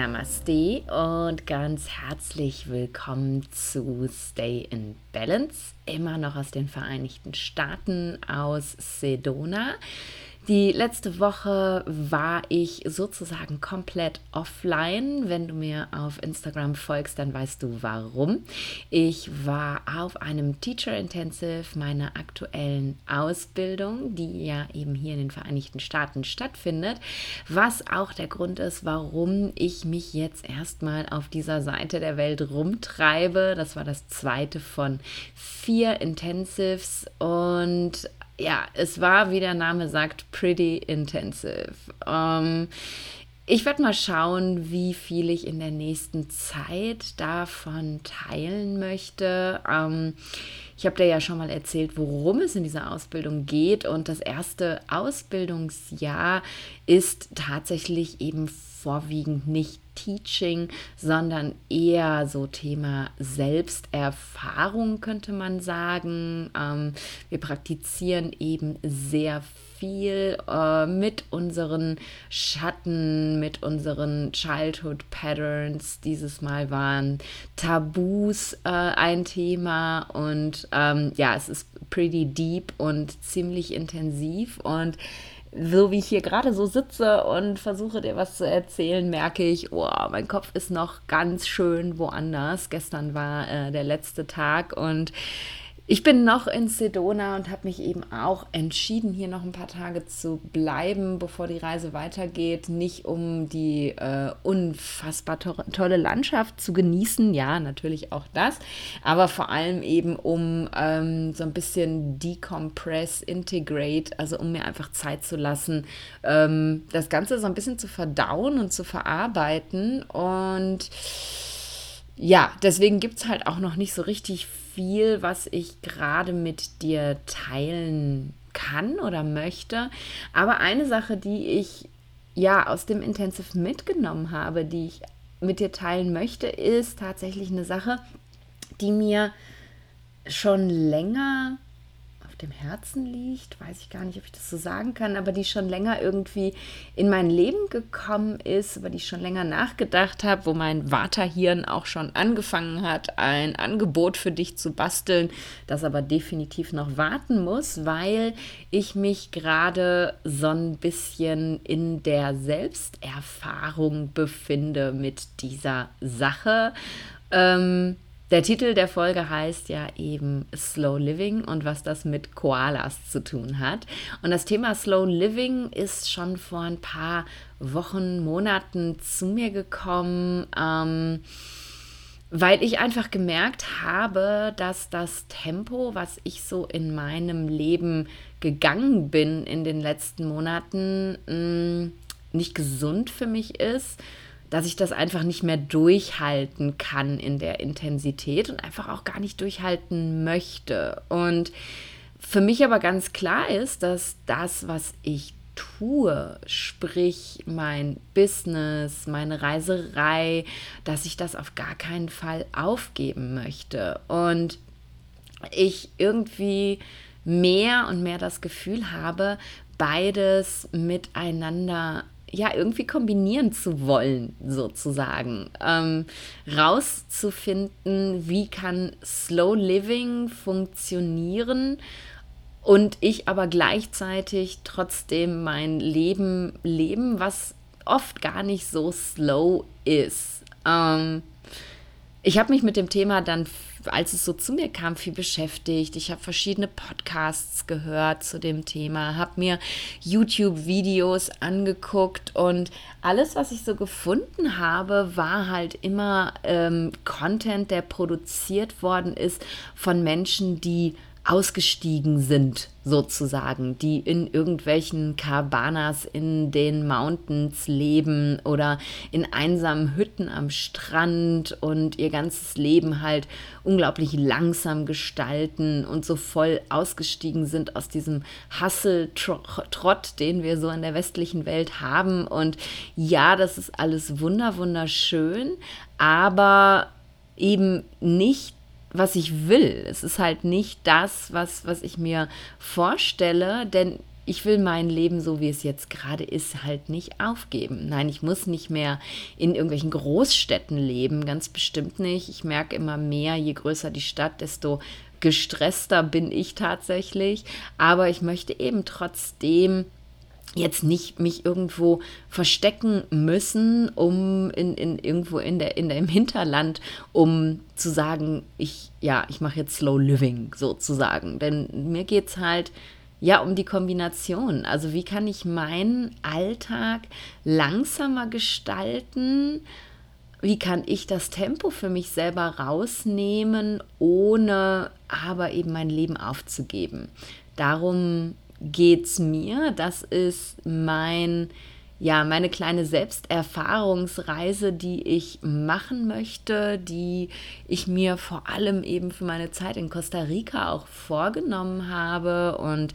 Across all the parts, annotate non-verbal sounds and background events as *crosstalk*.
Namaste und ganz herzlich willkommen zu Stay in Balance, immer noch aus den Vereinigten Staaten, aus Sedona. Die letzte Woche war ich sozusagen komplett offline. Wenn du mir auf Instagram folgst, dann weißt du warum. Ich war auf einem Teacher Intensive meiner aktuellen Ausbildung, die ja eben hier in den Vereinigten Staaten stattfindet, was auch der Grund ist, warum ich mich jetzt erstmal auf dieser Seite der Welt rumtreibe. Das war das zweite von vier Intensives und ja, es war, wie der Name sagt, pretty intensive. Ähm, ich werde mal schauen, wie viel ich in der nächsten Zeit davon teilen möchte. Ähm, ich habe dir ja schon mal erzählt, worum es in dieser Ausbildung geht. Und das erste Ausbildungsjahr ist tatsächlich eben vorwiegend nicht Teaching, sondern eher so Thema Selbsterfahrung, könnte man sagen. Ähm, wir praktizieren eben sehr viel äh, mit unseren Schatten, mit unseren Childhood Patterns. Dieses Mal waren Tabus äh, ein Thema und ähm, ja, es ist pretty deep und ziemlich intensiv und so wie ich hier gerade so sitze und versuche dir was zu erzählen, merke ich, oh, mein Kopf ist noch ganz schön woanders. Gestern war äh, der letzte Tag und ich bin noch in Sedona und habe mich eben auch entschieden, hier noch ein paar Tage zu bleiben, bevor die Reise weitergeht. Nicht um die äh, unfassbar to tolle Landschaft zu genießen, ja, natürlich auch das, aber vor allem eben um ähm, so ein bisschen decompress, integrate, also um mir einfach Zeit zu lassen, ähm, das Ganze so ein bisschen zu verdauen und zu verarbeiten. Und ja, deswegen gibt es halt auch noch nicht so richtig viel, was ich gerade mit dir teilen kann oder möchte. Aber eine Sache, die ich ja aus dem Intensive mitgenommen habe, die ich mit dir teilen möchte, ist tatsächlich eine Sache, die mir schon länger dem Herzen liegt, weiß ich gar nicht, ob ich das so sagen kann, aber die schon länger irgendwie in mein Leben gekommen ist, über die ich schon länger nachgedacht habe, wo mein Vaterhirn auch schon angefangen hat, ein Angebot für dich zu basteln, das aber definitiv noch warten muss, weil ich mich gerade so ein bisschen in der Selbsterfahrung befinde mit dieser Sache. Ähm, der Titel der Folge heißt ja eben Slow Living und was das mit Koalas zu tun hat. Und das Thema Slow Living ist schon vor ein paar Wochen, Monaten zu mir gekommen, ähm, weil ich einfach gemerkt habe, dass das Tempo, was ich so in meinem Leben gegangen bin in den letzten Monaten, mm, nicht gesund für mich ist dass ich das einfach nicht mehr durchhalten kann in der Intensität und einfach auch gar nicht durchhalten möchte. Und für mich aber ganz klar ist, dass das, was ich tue, sprich mein Business, meine Reiserei, dass ich das auf gar keinen Fall aufgeben möchte. Und ich irgendwie mehr und mehr das Gefühl habe, beides miteinander ja irgendwie kombinieren zu wollen, sozusagen. Ähm, rauszufinden, wie kann Slow Living funktionieren und ich aber gleichzeitig trotzdem mein Leben leben, was oft gar nicht so slow ist. Ähm, ich habe mich mit dem Thema dann als es so zu mir kam, viel beschäftigt. Ich habe verschiedene Podcasts gehört zu dem Thema, habe mir YouTube-Videos angeguckt und alles, was ich so gefunden habe, war halt immer ähm, Content, der produziert worden ist von Menschen, die ausgestiegen sind, sozusagen, die in irgendwelchen Caravanas in den Mountains leben oder in einsamen Hütten am Strand und ihr ganzes Leben halt unglaublich langsam gestalten und so voll ausgestiegen sind aus diesem Hasseltrott, den wir so in der westlichen Welt haben. Und ja, das ist alles wunder, wunderschön, aber eben nicht was ich will. Es ist halt nicht das, was, was ich mir vorstelle, denn ich will mein Leben, so wie es jetzt gerade ist, halt nicht aufgeben. Nein, ich muss nicht mehr in irgendwelchen Großstädten leben, ganz bestimmt nicht. Ich merke immer mehr, je größer die Stadt, desto gestresster bin ich tatsächlich. Aber ich möchte eben trotzdem jetzt nicht mich irgendwo verstecken müssen, um in, in irgendwo in der, in der, im Hinterland, um zu sagen, ich, ja, ich mache jetzt Slow Living sozusagen. Denn mir geht es halt ja um die Kombination. Also wie kann ich meinen Alltag langsamer gestalten? Wie kann ich das Tempo für mich selber rausnehmen, ohne aber eben mein Leben aufzugeben? Darum geht es mir. Das ist mein, ja, meine kleine Selbsterfahrungsreise, die ich machen möchte, die ich mir vor allem eben für meine Zeit in Costa Rica auch vorgenommen habe und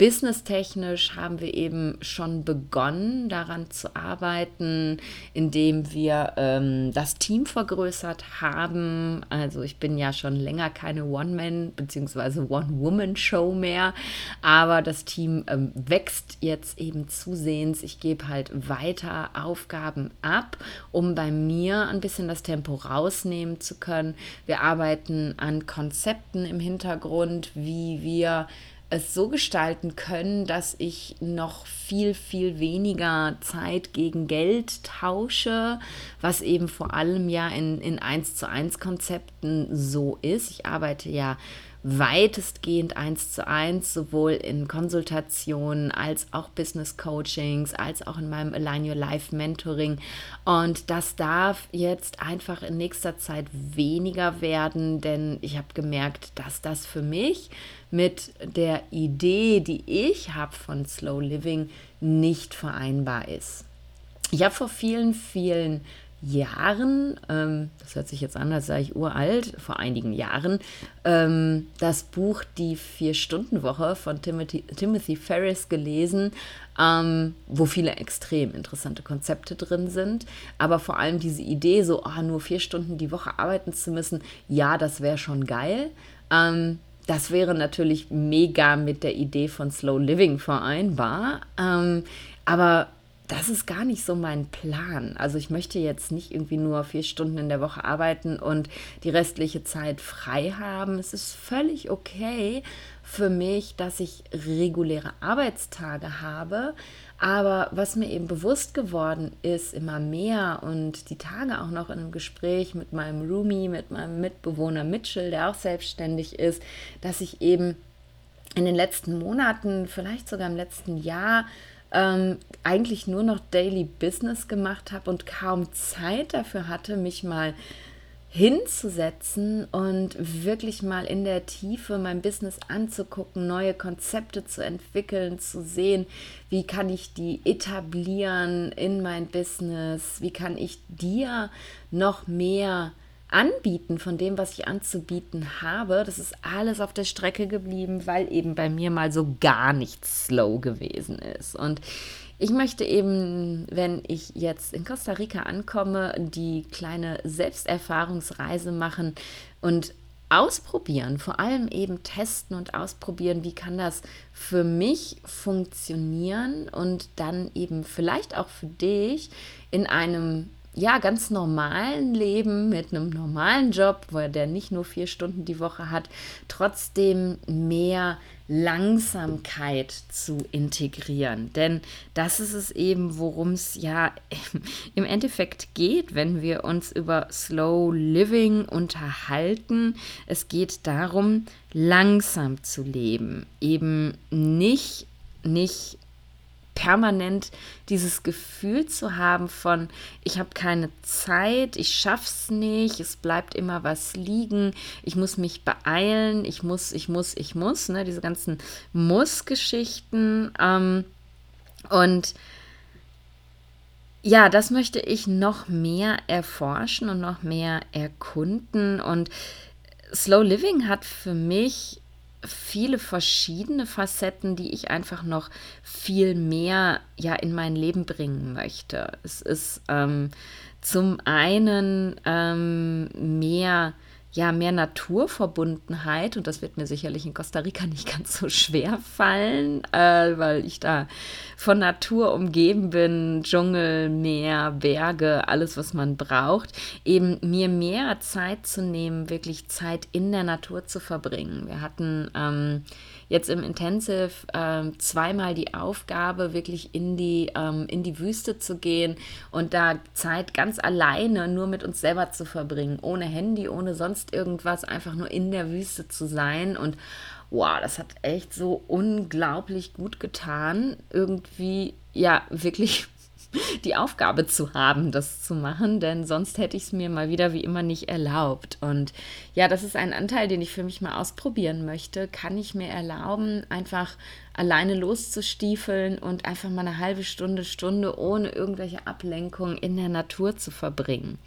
Businesstechnisch haben wir eben schon begonnen, daran zu arbeiten, indem wir ähm, das Team vergrößert haben. Also ich bin ja schon länger keine One-Man- bzw. One-Woman-Show mehr, aber das Team ähm, wächst jetzt eben zusehends. Ich gebe halt weiter Aufgaben ab, um bei mir ein bisschen das Tempo rausnehmen zu können. Wir arbeiten an Konzepten im Hintergrund, wie wir es so gestalten können, dass ich noch viel, viel weniger Zeit gegen Geld tausche, was eben vor allem ja in, in 1 zu 1 Konzepten so ist. Ich arbeite ja weitestgehend eins zu eins, sowohl in Konsultationen als auch Business Coachings, als auch in meinem Align Your Life Mentoring. Und das darf jetzt einfach in nächster Zeit weniger werden, denn ich habe gemerkt, dass das für mich mit der Idee, die ich habe von Slow Living, nicht vereinbar ist. Ich habe vor vielen, vielen Jahren, ähm, das hört sich jetzt an, als sei ich uralt, vor einigen Jahren, ähm, das Buch Die Vier-Stunden-Woche von Timothy, Timothy Ferris gelesen, ähm, wo viele extrem interessante Konzepte drin sind. Aber vor allem diese Idee, so oh, nur vier Stunden die Woche arbeiten zu müssen, ja, das wäre schon geil. Ähm, das wäre natürlich mega mit der Idee von Slow Living vereinbar. Ähm, aber das ist gar nicht so mein Plan. Also ich möchte jetzt nicht irgendwie nur vier Stunden in der Woche arbeiten und die restliche Zeit frei haben. Es ist völlig okay für mich, dass ich reguläre Arbeitstage habe. Aber was mir eben bewusst geworden ist, immer mehr und die Tage auch noch in einem Gespräch mit meinem Roomie, mit meinem Mitbewohner Mitchell, der auch selbstständig ist, dass ich eben in den letzten Monaten, vielleicht sogar im letzten Jahr, ähm, eigentlich nur noch Daily Business gemacht habe und kaum Zeit dafür hatte, mich mal hinzusetzen und wirklich mal in der Tiefe mein Business anzugucken, neue Konzepte zu entwickeln, zu sehen, wie kann ich die etablieren in mein Business, wie kann ich dir noch mehr anbieten von dem, was ich anzubieten habe. Das ist alles auf der Strecke geblieben, weil eben bei mir mal so gar nichts slow gewesen ist. Und ich möchte eben, wenn ich jetzt in Costa Rica ankomme, die kleine Selbsterfahrungsreise machen und ausprobieren, vor allem eben testen und ausprobieren, wie kann das für mich funktionieren und dann eben vielleicht auch für dich in einem ja, ganz normalen Leben mit einem normalen Job, wo er der nicht nur vier Stunden die Woche hat, trotzdem mehr Langsamkeit zu integrieren. Denn das ist es eben, worum es ja *laughs* im Endeffekt geht, wenn wir uns über Slow Living unterhalten. Es geht darum, langsam zu leben, eben nicht, nicht permanent dieses Gefühl zu haben von, ich habe keine Zeit, ich schaff's nicht, es bleibt immer was liegen, ich muss mich beeilen, ich muss, ich muss, ich muss, ne, diese ganzen Muss-Geschichten. Ähm, und ja, das möchte ich noch mehr erforschen und noch mehr erkunden. Und Slow Living hat für mich viele verschiedene Facetten, die ich einfach noch viel mehr ja in mein Leben bringen möchte. Es ist ähm, zum einen ähm, mehr ja, mehr Naturverbundenheit. Und das wird mir sicherlich in Costa Rica *laughs* nicht ganz so schwer fallen, äh, weil ich da von Natur umgeben bin, Dschungel, Meer, Berge, alles, was man braucht, eben mir mehr Zeit zu nehmen, wirklich Zeit in der Natur zu verbringen. Wir hatten ähm, jetzt im Intensive äh, zweimal die Aufgabe, wirklich in die, ähm, in die Wüste zu gehen und da Zeit ganz alleine nur mit uns selber zu verbringen, ohne Handy, ohne sonst irgendwas, einfach nur in der Wüste zu sein. Und wow, das hat echt so unglaublich gut getan, irgendwie ja wirklich *laughs* die Aufgabe zu haben, das zu machen, denn sonst hätte ich es mir mal wieder wie immer nicht erlaubt. Und ja, das ist ein Anteil, den ich für mich mal ausprobieren möchte. Kann ich mir erlauben, einfach alleine loszustiefeln und einfach mal eine halbe Stunde, Stunde ohne irgendwelche Ablenkung in der Natur zu verbringen?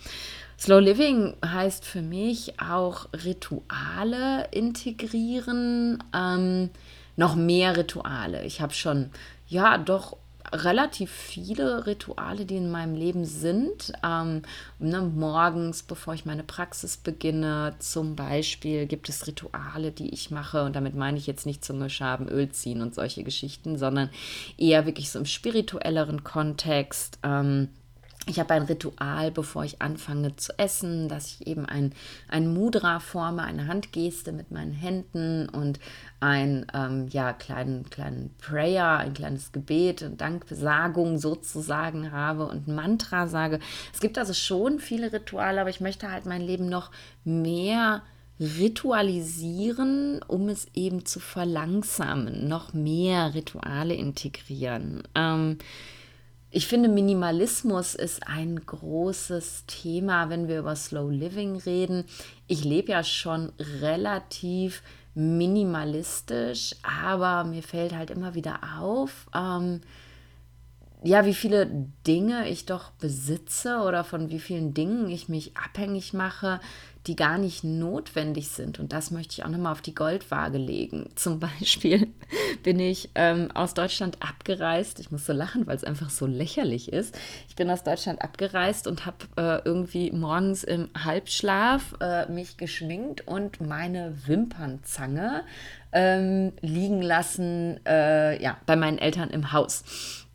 Slow Living heißt für mich auch Rituale integrieren, ähm, noch mehr Rituale. Ich habe schon, ja, doch relativ viele Rituale, die in meinem Leben sind. Ähm, ne, morgens, bevor ich meine Praxis beginne, zum Beispiel gibt es Rituale, die ich mache. Und damit meine ich jetzt nicht Zunge schaben, Öl ziehen und solche Geschichten, sondern eher wirklich so im spirituelleren Kontext. Ähm, ich habe ein Ritual, bevor ich anfange zu essen, dass ich eben ein, ein Mudra forme, eine Handgeste mit meinen Händen und ein ähm, ja, kleinen, kleinen Prayer, ein kleines Gebet, eine Dankbesagung sozusagen habe und Mantra sage. Es gibt also schon viele Rituale, aber ich möchte halt mein Leben noch mehr ritualisieren, um es eben zu verlangsamen, noch mehr Rituale integrieren. Ähm, ich finde, Minimalismus ist ein großes Thema, wenn wir über Slow Living reden. Ich lebe ja schon relativ minimalistisch, aber mir fällt halt immer wieder auf, ähm, ja, wie viele Dinge ich doch besitze oder von wie vielen Dingen ich mich abhängig mache, die gar nicht notwendig sind. Und das möchte ich auch nochmal auf die Goldwaage legen. *laughs* Zum Beispiel bin ich ähm, aus Deutschland abgereist. Ich muss so lachen, weil es einfach so lächerlich ist. Ich bin aus Deutschland abgereist und habe äh, irgendwie morgens im Halbschlaf äh, mich geschminkt und meine Wimpernzange ähm, liegen lassen, äh, ja, bei meinen Eltern im Haus.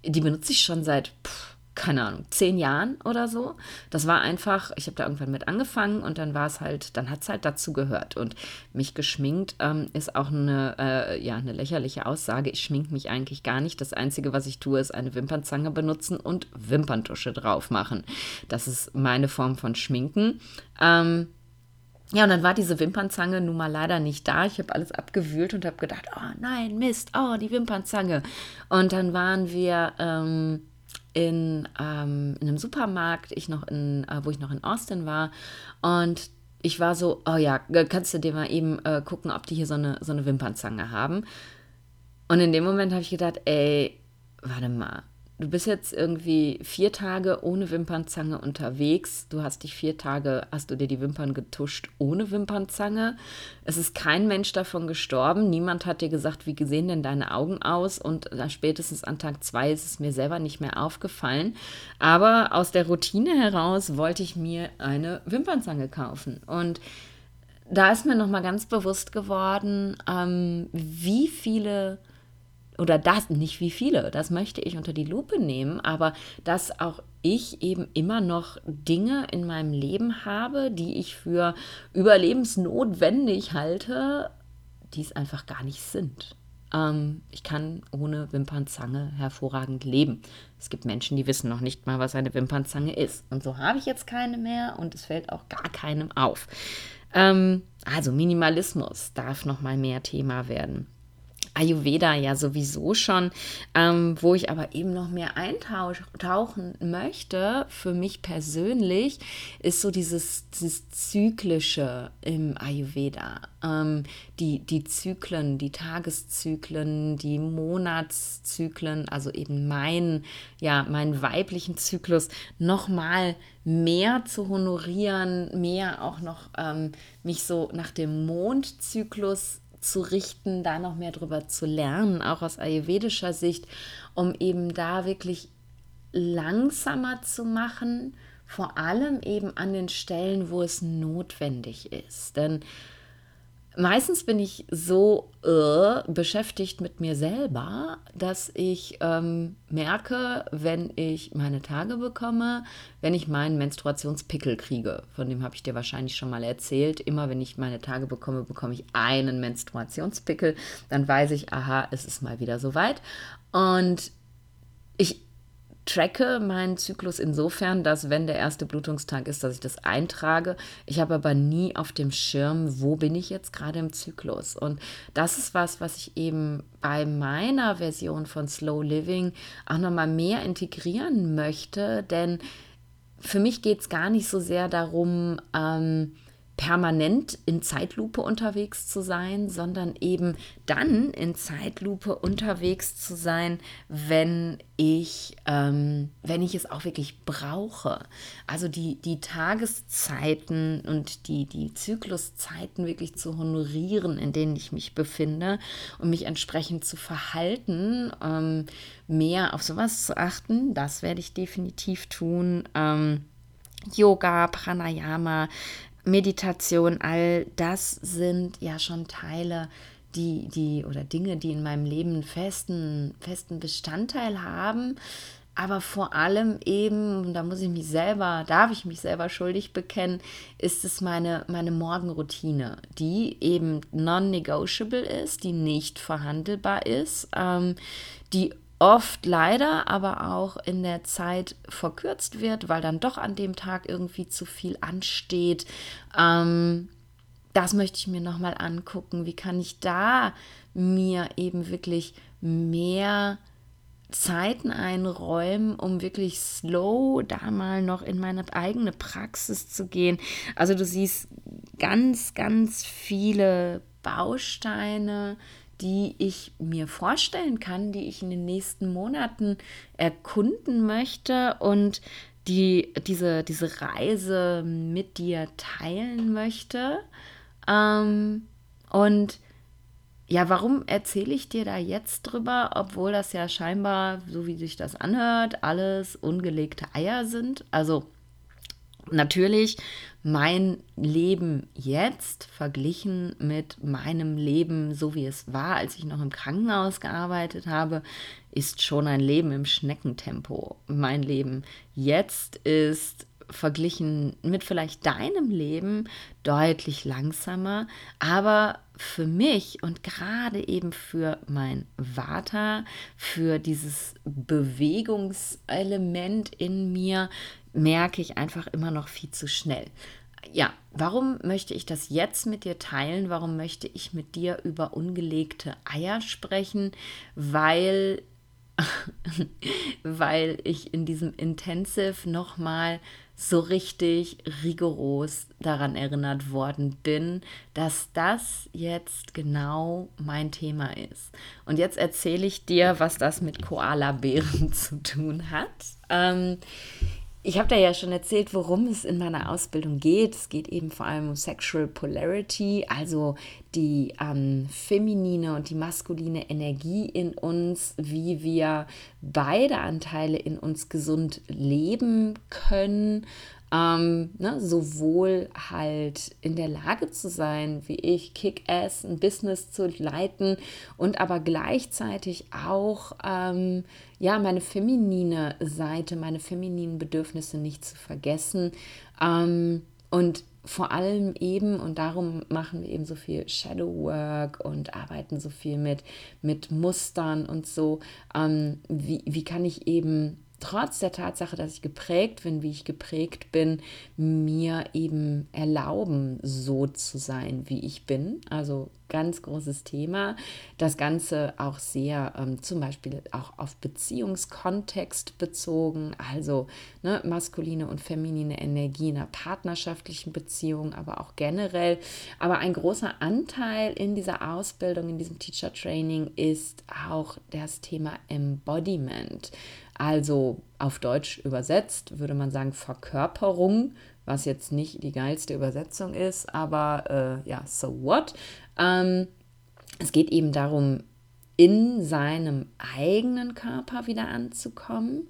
Die benutze ich schon seit. Pff, keine Ahnung, zehn Jahren oder so. Das war einfach, ich habe da irgendwann mit angefangen und dann war es halt, dann hat es halt dazu gehört. Und mich geschminkt ähm, ist auch eine, äh, ja, eine lächerliche Aussage. Ich schminke mich eigentlich gar nicht. Das Einzige, was ich tue, ist eine Wimpernzange benutzen und Wimperntusche drauf machen. Das ist meine Form von Schminken. Ähm, ja, und dann war diese Wimpernzange nun mal leider nicht da. Ich habe alles abgewühlt und habe gedacht, oh nein, Mist, oh, die Wimpernzange. Und dann waren wir ähm, in, ähm, in einem Supermarkt, ich noch in, äh, wo ich noch in Austin war. Und ich war so, oh ja, kannst du dir mal eben äh, gucken, ob die hier so eine, so eine Wimpernzange haben. Und in dem Moment habe ich gedacht, ey, warte mal, du bist jetzt irgendwie vier Tage ohne Wimpernzange unterwegs. Du hast dich vier Tage, hast du dir die Wimpern getuscht ohne Wimpernzange. Es ist kein Mensch davon gestorben. Niemand hat dir gesagt, wie sehen denn deine Augen aus? Und spätestens an Tag zwei ist es mir selber nicht mehr aufgefallen. Aber aus der Routine heraus wollte ich mir eine Wimpernzange kaufen. Und da ist mir nochmal ganz bewusst geworden, ähm, wie viele oder das, nicht wie viele, das möchte ich unter die Lupe nehmen, aber dass auch ich eben immer noch Dinge in meinem Leben habe, die ich für überlebensnotwendig halte, die es einfach gar nicht sind. Ähm, ich kann ohne Wimpernzange hervorragend leben. Es gibt Menschen, die wissen noch nicht mal, was eine Wimpernzange ist. Und so habe ich jetzt keine mehr und es fällt auch gar keinem auf. Ähm, also Minimalismus darf noch mal mehr Thema werden. Ayurveda ja sowieso schon, ähm, wo ich aber eben noch mehr eintauchen möchte, für mich persönlich, ist so dieses, dieses Zyklische im Ayurveda. Ähm, die, die Zyklen, die Tageszyklen, die Monatszyklen, also eben mein, ja, meinen weiblichen Zyklus nochmal mehr zu honorieren, mehr auch noch ähm, mich so nach dem Mondzyklus zu richten, da noch mehr drüber zu lernen, auch aus ayurvedischer Sicht, um eben da wirklich langsamer zu machen, vor allem eben an den Stellen, wo es notwendig ist. Denn meistens bin ich so äh, beschäftigt mit mir selber, dass ich ähm, merke, wenn ich meine Tage bekomme, wenn ich meinen Menstruationspickel kriege. Von dem habe ich dir wahrscheinlich schon mal erzählt. Immer wenn ich meine Tage bekomme, bekomme ich einen Menstruationspickel. Dann weiß ich, aha, es ist mal wieder soweit. Und ich tracke meinen Zyklus insofern, dass wenn der erste Blutungstag ist, dass ich das eintrage. Ich habe aber nie auf dem Schirm, wo bin ich jetzt gerade im Zyklus. Und das ist was, was ich eben bei meiner Version von Slow Living auch nochmal mehr integrieren möchte, denn für mich geht es gar nicht so sehr darum, ähm, permanent in Zeitlupe unterwegs zu sein, sondern eben dann in Zeitlupe unterwegs zu sein, wenn ich, ähm, wenn ich es auch wirklich brauche. Also die, die Tageszeiten und die, die Zykluszeiten wirklich zu honorieren, in denen ich mich befinde und mich entsprechend zu verhalten, ähm, mehr auf sowas zu achten, das werde ich definitiv tun. Ähm, Yoga, Pranayama, Meditation, all das sind ja schon Teile, die, die oder Dinge, die in meinem Leben festen, festen Bestandteil haben. Aber vor allem eben, da muss ich mich selber, darf ich mich selber schuldig bekennen, ist es meine, meine Morgenroutine, die eben non-negotiable ist, die nicht verhandelbar ist, ähm, die oft leider aber auch in der Zeit verkürzt wird, weil dann doch an dem Tag irgendwie zu viel ansteht. Ähm, das möchte ich mir nochmal angucken. Wie kann ich da mir eben wirklich mehr Zeiten einräumen, um wirklich slow da mal noch in meine eigene Praxis zu gehen. Also du siehst ganz, ganz viele Bausteine, die ich mir vorstellen kann, die ich in den nächsten Monaten erkunden möchte und die diese, diese Reise mit dir teilen möchte. Ähm, und ja, warum erzähle ich dir da jetzt drüber, obwohl das ja scheinbar, so wie sich das anhört, alles ungelegte Eier sind? Also natürlich mein Leben jetzt verglichen mit meinem Leben, so wie es war, als ich noch im Krankenhaus gearbeitet habe, ist schon ein Leben im Schneckentempo. Mein Leben jetzt ist verglichen mit vielleicht deinem Leben deutlich langsamer, aber für mich und gerade eben für mein Vata, für dieses Bewegungselement in mir, merke ich einfach immer noch viel zu schnell. Ja, warum möchte ich das jetzt mit dir teilen? Warum möchte ich mit dir über ungelegte Eier sprechen? Weil *laughs* weil ich in diesem Intensive nochmal so richtig rigoros daran erinnert worden bin, dass das jetzt genau mein Thema ist. Und jetzt erzähle ich dir, was das mit Koala-Bären *laughs* zu tun hat. Ähm, ich habe da ja schon erzählt, worum es in meiner Ausbildung geht. Es geht eben vor allem um Sexual Polarity, also die ähm, feminine und die maskuline Energie in uns, wie wir beide Anteile in uns gesund leben können ähm, ne, sowohl halt in der Lage zu sein, wie ich, Kick-Ass, ein Business zu leiten und aber gleichzeitig auch ähm, ja, meine feminine Seite, meine femininen Bedürfnisse nicht zu vergessen. Ähm, und vor allem eben, und darum machen wir eben so viel Shadow Work und arbeiten so viel mit, mit Mustern und so, ähm, wie, wie kann ich eben trotz der Tatsache, dass ich geprägt bin, wie ich geprägt bin, mir eben erlauben, so zu sein, wie ich bin. Also ganz großes Thema. Das Ganze auch sehr ähm, zum Beispiel auch auf Beziehungskontext bezogen, also ne, maskuline und feminine Energie in einer partnerschaftlichen Beziehung, aber auch generell. Aber ein großer Anteil in dieser Ausbildung, in diesem Teacher Training ist auch das Thema Embodiment. Also auf Deutsch übersetzt würde man sagen Verkörperung, was jetzt nicht die geilste Übersetzung ist, aber äh, ja, so what? Ähm, es geht eben darum, in seinem eigenen Körper wieder anzukommen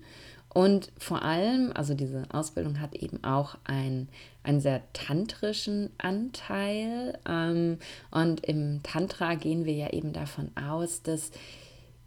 Und vor allem, also diese Ausbildung hat eben auch ein, einen sehr tantrischen Anteil. Ähm, und im Tantra gehen wir ja eben davon aus, dass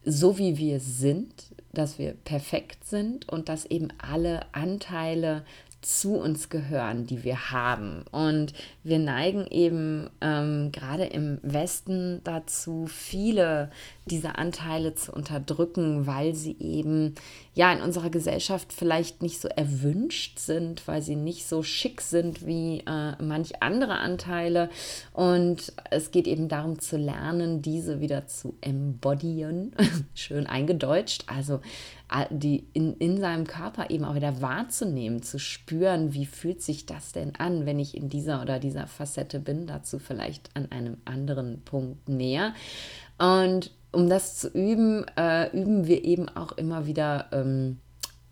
so wie wir sind, dass wir perfekt sind und dass eben alle Anteile zu uns gehören, die wir haben. Und wir neigen eben ähm, gerade im Westen dazu, viele dieser Anteile zu unterdrücken, weil sie eben ja in unserer Gesellschaft vielleicht nicht so erwünscht sind, weil sie nicht so schick sind wie äh, manch andere Anteile. Und es geht eben darum zu lernen, diese wieder zu embodyen, *laughs* schön eingedeutscht, also die in, in seinem Körper eben auch wieder wahrzunehmen, zu spüren, wie fühlt sich das denn an, wenn ich in dieser oder dieser Facette bin, dazu vielleicht an einem anderen Punkt näher. Und um das zu üben, äh, üben wir eben auch immer wieder. Ähm,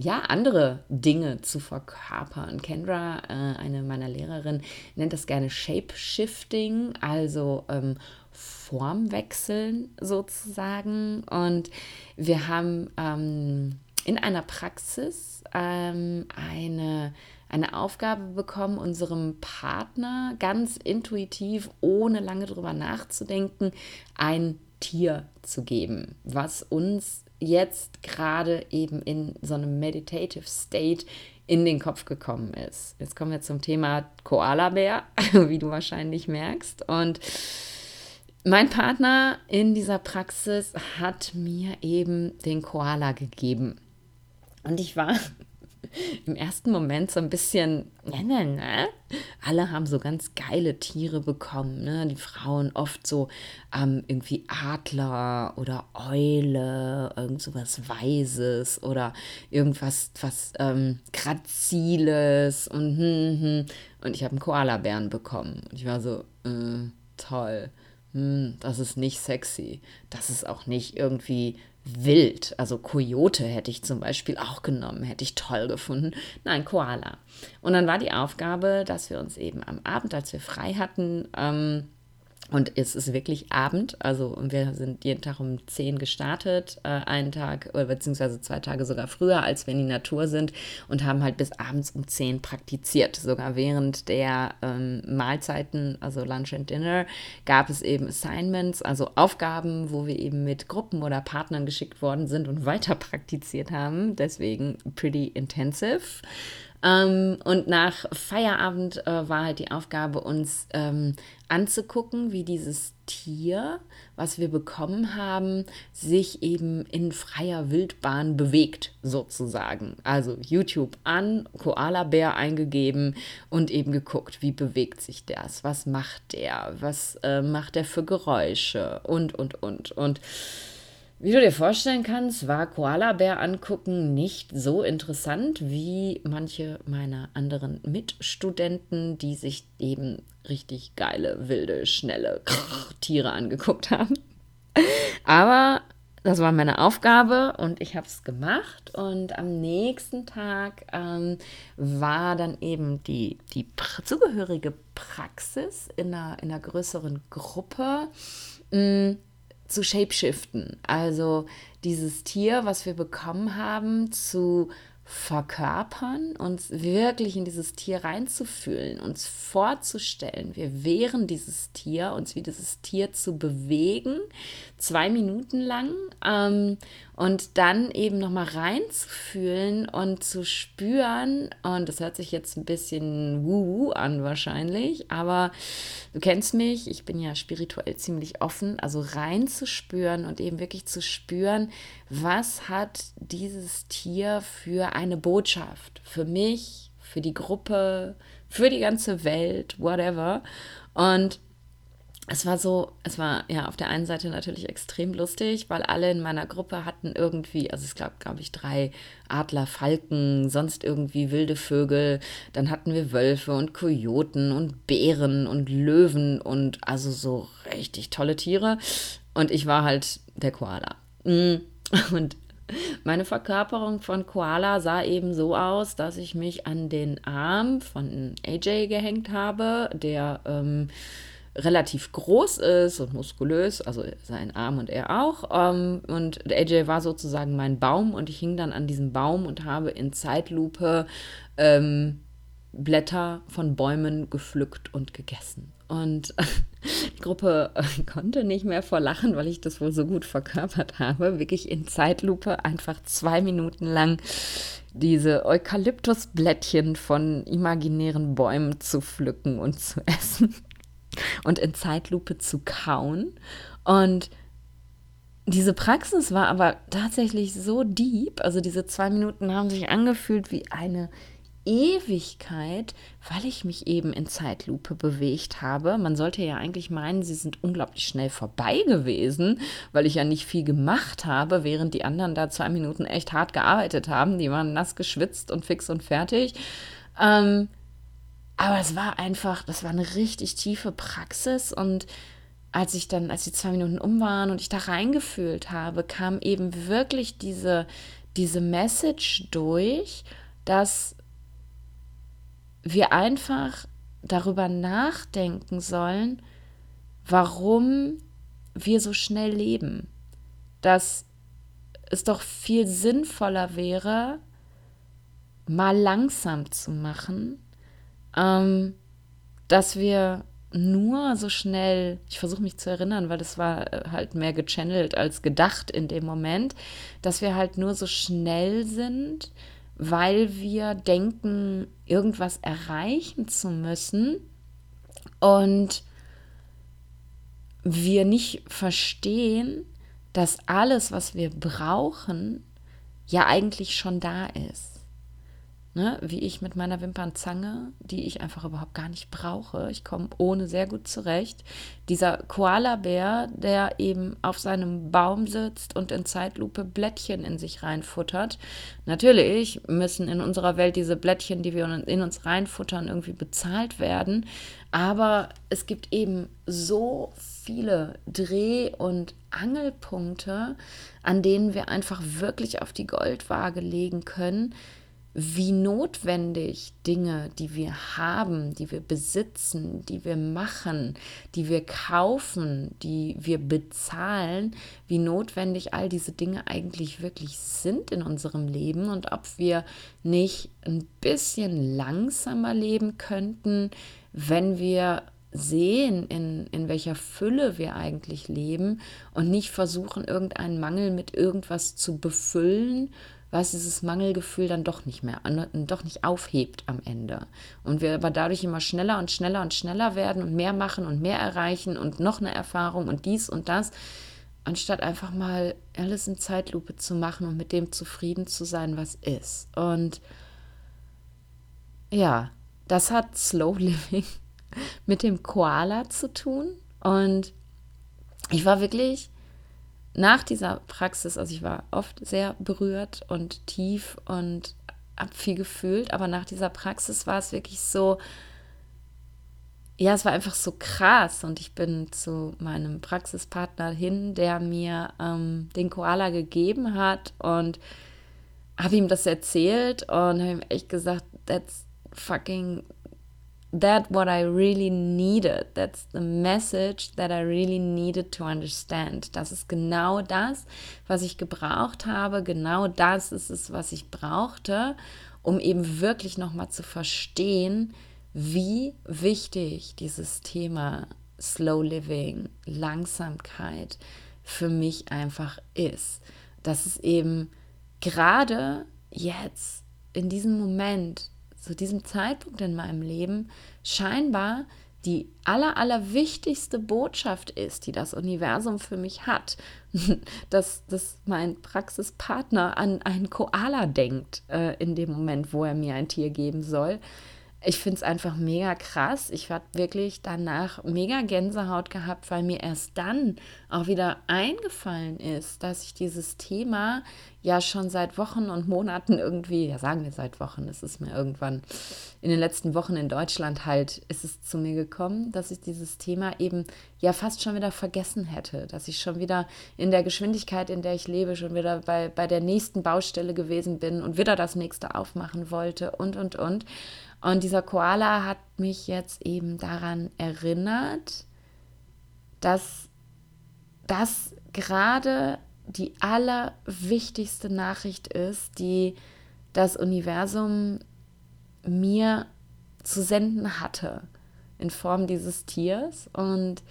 ja, andere Dinge zu verkörpern. Kendra, äh, eine meiner Lehrerinnen, nennt das gerne Shape-Shifting, also ähm, Formwechseln sozusagen. Und wir haben ähm, in einer Praxis ähm, eine, eine Aufgabe bekommen, unserem Partner ganz intuitiv, ohne lange drüber nachzudenken, ein Tier zu geben, was uns jetzt gerade eben in so einem Meditative State in den Kopf gekommen ist. Jetzt kommen wir zum Thema Koala-Bär, *laughs* wie du wahrscheinlich merkst. Und mein Partner in dieser Praxis hat mir eben den Koala gegeben. Und ich war im ersten Moment so ein bisschen, ne, ne, ne? Alle haben so ganz geile Tiere bekommen, ne? Die Frauen oft so ähm, irgendwie Adler oder Eule, irgend so was Weises oder irgendwas was ähm, Graziles und hm, hm. und ich habe einen Koalabären bekommen. Und ich war so, äh, toll hm, das ist nicht sexy. Das ist auch nicht irgendwie wild. Also Kojote hätte ich zum Beispiel auch genommen, hätte ich toll gefunden. Nein, Koala. Und dann war die Aufgabe, dass wir uns eben am Abend, als wir frei hatten, ähm, und es ist wirklich Abend, also wir sind jeden Tag um 10 gestartet, äh, einen Tag oder beziehungsweise zwei Tage sogar früher, als wir in die Natur sind und haben halt bis abends um 10 praktiziert. Sogar während der ähm, Mahlzeiten, also Lunch and Dinner, gab es eben Assignments, also Aufgaben, wo wir eben mit Gruppen oder Partnern geschickt worden sind und *laughs* weiter praktiziert haben. Deswegen pretty intensive. Ähm, und nach Feierabend äh, war halt die Aufgabe, uns ähm, anzugucken, wie dieses Tier, was wir bekommen haben, sich eben in freier Wildbahn bewegt, sozusagen. Also YouTube an, Koala-Bär eingegeben und eben geguckt, wie bewegt sich das, was macht der, was äh, macht der für Geräusche und, und, und. Und wie du dir vorstellen kannst, war Koala-Bär angucken nicht so interessant wie manche meiner anderen Mitstudenten, die sich eben richtig geile, wilde, schnelle *laughs* Tiere angeguckt haben. Aber das war meine Aufgabe und ich habe es gemacht. Und am nächsten Tag ähm, war dann eben die, die zugehörige Praxis in einer, in einer größeren Gruppe. Mh, mm, zu shapeshiften. Also dieses Tier, was wir bekommen haben, zu verkörpern, uns wirklich in dieses Tier reinzufühlen, uns vorzustellen, wir wären dieses Tier, uns wie dieses Tier zu bewegen, zwei Minuten lang ähm, und dann eben nochmal reinzufühlen und zu spüren, und das hört sich jetzt ein bisschen wuhu an wahrscheinlich, aber du kennst mich, ich bin ja spirituell ziemlich offen, also reinzuspüren und eben wirklich zu spüren, was hat dieses Tier für eine Botschaft für mich, für die Gruppe, für die ganze Welt, whatever. Und es war so, es war ja auf der einen Seite natürlich extrem lustig, weil alle in meiner Gruppe hatten irgendwie, also es gab, glaube ich, drei Adler, Falken, sonst irgendwie wilde Vögel. Dann hatten wir Wölfe und Kojoten und Bären und Löwen und also so richtig tolle Tiere. Und ich war halt der Koala. Mm. *laughs* Und meine Verkörperung von Koala sah eben so aus, dass ich mich an den Arm von AJ gehängt habe, der ähm, relativ groß ist und muskulös, also sein Arm und er auch. Ähm, und AJ war sozusagen mein Baum und ich hing dann an diesem Baum und habe in Zeitlupe ähm, Blätter von Bäumen gepflückt und gegessen. Und *laughs* die Gruppe äh, konnte nicht mehr vor Lachen, weil ich das wohl so gut verkörpert habe. Wirklich in Zeitlupe einfach zwei Minuten lang diese Eukalyptusblättchen von imaginären Bäumen zu pflücken und zu *laughs* essen und in Zeitlupe zu kauen. Und diese Praxis war aber tatsächlich so deep, also diese zwei Minuten haben sich angefühlt wie eine Ewigkeit, weil ich mich eben in Zeitlupe bewegt habe. Man sollte ja eigentlich meinen, sie sind unglaublich schnell vorbei gewesen, weil ich ja nicht viel gemacht habe, während die anderen da zwei Minuten echt hart gearbeitet haben. Die waren nass geschwitzt und fix und fertig. Ähm, aber es war einfach, das war eine richtig tiefe Praxis und als ich dann, als die zwei Minuten um waren und ich da reingefühlt habe, kam eben wirklich diese, diese Message durch, dass wir einfach darüber nachdenken sollen, warum wir so schnell leben. Dass es doch viel sinnvoller wäre, mal langsam zu machen, ähm, dass wir nur so schnell, ich versuche mich zu erinnern, weil das war äh, halt mehr gechannelt als gedacht in dem Moment, dass wir halt nur so schnell sind, weil wir denken, irgendwas erreichen zu müssen und wir nicht verstehen, dass alles, was wir brauchen, ja eigentlich schon da ist. Ne, wie ich mit meiner Wimpernzange, die ich einfach überhaupt gar nicht brauche. Ich komme ohne sehr gut zurecht. Dieser Koala-Bär, der eben auf seinem Baum sitzt und in Zeitlupe Blättchen in sich reinfuttert. Natürlich müssen in unserer Welt diese Blättchen, die wir in uns reinfuttern, irgendwie bezahlt werden. Aber es gibt eben so viele Dreh- und Angelpunkte, an denen wir einfach wirklich auf die Goldwaage legen können wie notwendig Dinge, die wir haben, die wir besitzen, die wir machen, die wir kaufen, die wir bezahlen, wie notwendig all diese Dinge eigentlich wirklich sind in unserem Leben und ob wir nicht ein bisschen langsamer leben könnten, wenn wir sehen, in, in welcher Fülle wir eigentlich leben und nicht versuchen, irgendeinen Mangel mit irgendwas zu befüllen, was dieses Mangelgefühl dann doch nicht mehr, doch nicht aufhebt am Ende. Und wir aber dadurch immer schneller und schneller und schneller werden und mehr machen und mehr erreichen und noch eine Erfahrung und dies und das, anstatt einfach mal alles in Zeitlupe zu machen und mit dem zufrieden zu sein, was ist. Und ja, das hat Slow Living *laughs* mit dem Koala zu tun. Und ich war wirklich nach dieser Praxis, also ich war oft sehr berührt und tief und habe viel gefühlt, aber nach dieser Praxis war es wirklich so, ja, es war einfach so krass und ich bin zu meinem Praxispartner hin, der mir ähm, den Koala gegeben hat und habe ihm das erzählt und habe ihm echt gesagt, that's fucking that what I really needed. That's the message that I really needed to understand. Das ist genau das, was ich gebraucht habe. Genau das ist es, was ich brauchte, um eben wirklich nochmal zu verstehen, wie wichtig dieses Thema Slow Living, Langsamkeit für mich einfach ist. Dass es eben gerade jetzt in diesem Moment zu diesem Zeitpunkt in meinem Leben scheinbar die aller, aller wichtigste Botschaft ist, die das Universum für mich hat, *laughs* dass, dass mein Praxispartner an einen Koala denkt äh, in dem Moment, wo er mir ein Tier geben soll ich finde es einfach mega krass. Ich habe wirklich danach mega Gänsehaut gehabt, weil mir erst dann auch wieder eingefallen ist, dass ich dieses Thema ja schon seit Wochen und Monaten irgendwie, ja sagen wir seit Wochen, es ist mir irgendwann in den letzten Wochen in Deutschland halt, ist es zu mir gekommen, dass ich dieses Thema eben ja fast schon wieder vergessen hätte, dass ich schon wieder in der Geschwindigkeit, in der ich lebe, schon wieder bei, bei der nächsten Baustelle gewesen bin und wieder das nächste aufmachen wollte und, und, und. Und dieser Koala hat mich jetzt eben daran erinnert, dass das gerade die allerwichtigste Nachricht ist, die das Universum mir zu senden hatte in Form dieses Tiers. Und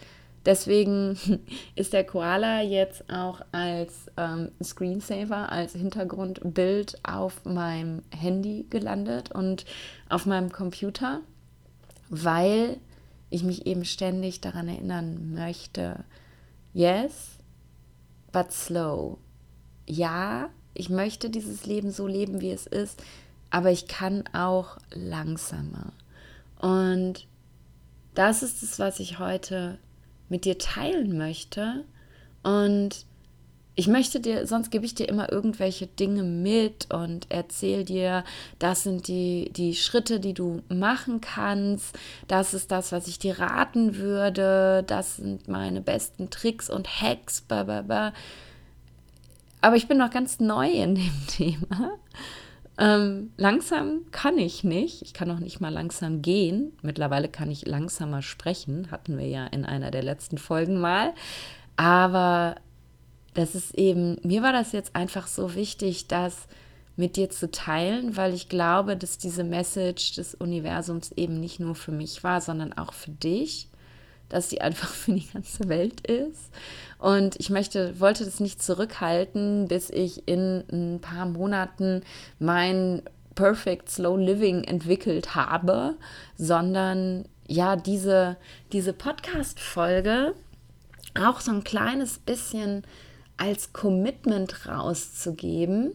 deswegen *laughs* ist der Koala jetzt auch als ähm, Screensaver, als Hintergrundbild auf meinem Handy gelandet und auf meinem Computer, weil ich mich eben ständig daran erinnern möchte, yes, but slow. Ja, ich möchte dieses Leben so leben, wie es ist, aber ich kann auch langsamer. Und das ist es, was ich heute mit dir teilen möchte. Und ich möchte dir, sonst gebe ich dir immer irgendwelche Dinge mit und erzähle dir, das sind die, die Schritte, die du machen kannst. Das ist das, was ich dir raten würde. Das sind meine besten Tricks und Hacks. Blablabla. Aber ich bin noch ganz neu in dem *laughs* Thema. Ähm, langsam kann ich nicht. Ich kann auch nicht mal langsam gehen. Mittlerweile kann ich langsamer sprechen. Hatten wir ja in einer der letzten Folgen mal. Aber das ist eben, mir war das jetzt einfach so wichtig, das mit dir zu teilen, weil ich glaube, dass diese Message des Universums eben nicht nur für mich war, sondern auch für dich dass sie einfach für die ganze Welt ist. Und ich möchte, wollte das nicht zurückhalten, bis ich in ein paar Monaten mein Perfect Slow Living entwickelt habe, sondern ja, diese, diese Podcast-Folge auch so ein kleines bisschen als Commitment rauszugeben,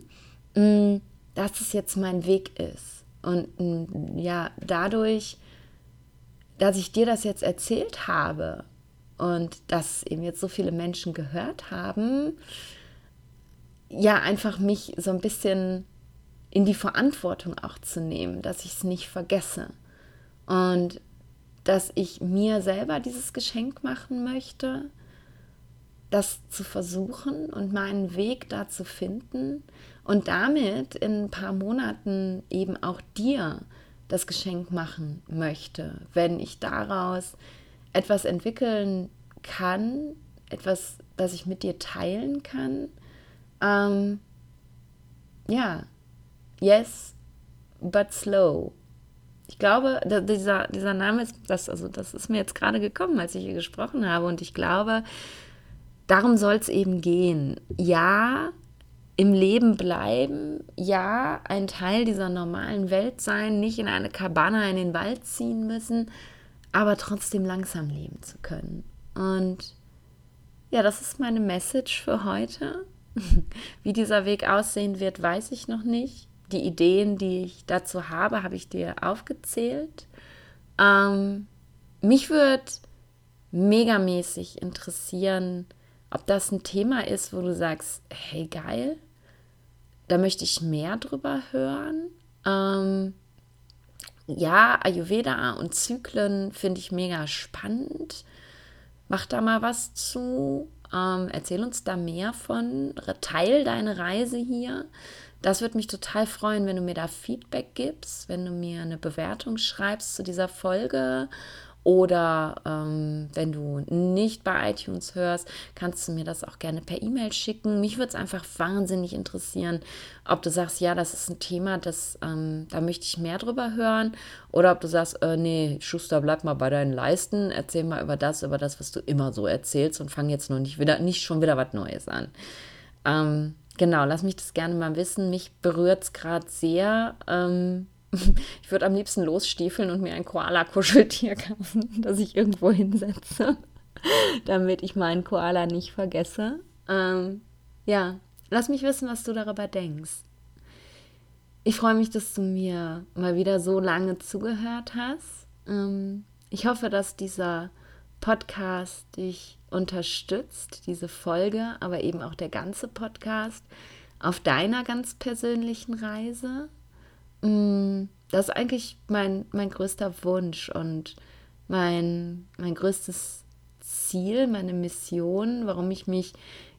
mm, dass es jetzt mein Weg ist. Und mm, ja, dadurch dass ich dir das jetzt erzählt habe und dass eben jetzt so viele Menschen gehört haben, ja, einfach mich so ein bisschen in die Verantwortung auch zu nehmen, dass ich es nicht vergesse. Und dass ich mir selber dieses Geschenk machen möchte, das zu versuchen und meinen Weg da zu finden und damit in ein paar Monaten eben auch dir das Geschenk machen möchte, wenn ich daraus etwas entwickeln kann, etwas, das ich mit dir teilen kann. Ähm, ja, yes, but slow. Ich glaube, dieser, dieser Name ist, das, also das ist mir jetzt gerade gekommen, als ich hier gesprochen habe. Und ich glaube, darum soll es eben gehen. Ja, im Leben bleiben, ja, ein Teil dieser normalen Welt sein, nicht in eine Kabana in den Wald ziehen müssen, aber trotzdem langsam leben zu können. Und ja, das ist meine Message für heute. *laughs* Wie dieser Weg aussehen wird, weiß ich noch nicht. Die Ideen, die ich dazu habe, habe ich dir aufgezählt. Ähm, mich würde megamäßig interessieren, ob das ein Thema ist, wo du sagst, hey geil, da möchte ich mehr drüber hören. Ähm, ja, Ayurveda und Zyklen finde ich mega spannend. Mach da mal was zu. Ähm, erzähl uns da mehr von. Teil deine Reise hier. Das würde mich total freuen, wenn du mir da Feedback gibst, wenn du mir eine Bewertung schreibst zu dieser Folge oder ähm, wenn du nicht bei iTunes hörst, kannst du mir das auch gerne per E-Mail schicken. Mich würde es einfach wahnsinnig interessieren, ob du sagst, ja, das ist ein Thema, das, ähm, da möchte ich mehr drüber hören. Oder ob du sagst, äh, nee, Schuster, bleib mal bei deinen Leisten, erzähl mal über das, über das, was du immer so erzählst und fang jetzt nur nicht wieder, nicht schon wieder was Neues an. Ähm, genau, lass mich das gerne mal wissen. Mich berührt es gerade sehr. Ähm, *laughs* ich würde am liebsten losstiefeln und mir ein Koala-Kuscheltier *laughs* kaufen, das ich irgendwo hinsetze, *laughs* damit ich meinen Koala nicht vergesse. Ähm, ja, lass mich wissen, was du darüber denkst. Ich freue mich, dass du mir mal wieder so lange zugehört hast. Ähm, ich hoffe, dass dieser Podcast dich unterstützt, diese Folge, aber eben auch der ganze Podcast auf deiner ganz persönlichen Reise. Mm, das ist eigentlich mein, mein größter Wunsch und mein, mein größtes Ziel, meine Mission, warum ich mich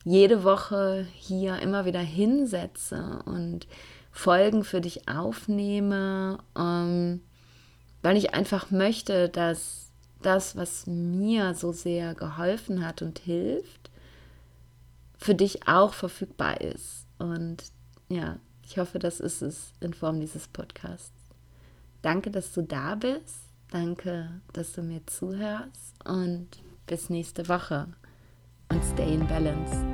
jede Woche hier immer wieder hinsetze und Folgen für dich aufnehme, ähm, weil ich einfach möchte, dass das, was mir so sehr geholfen hat und hilft, für dich auch verfügbar ist. Und ja, ich hoffe, das ist es in Form dieses Podcasts. Danke, dass du da bist. Danke, dass du mir zuhörst. Und bis nächste Woche. Und stay in balance.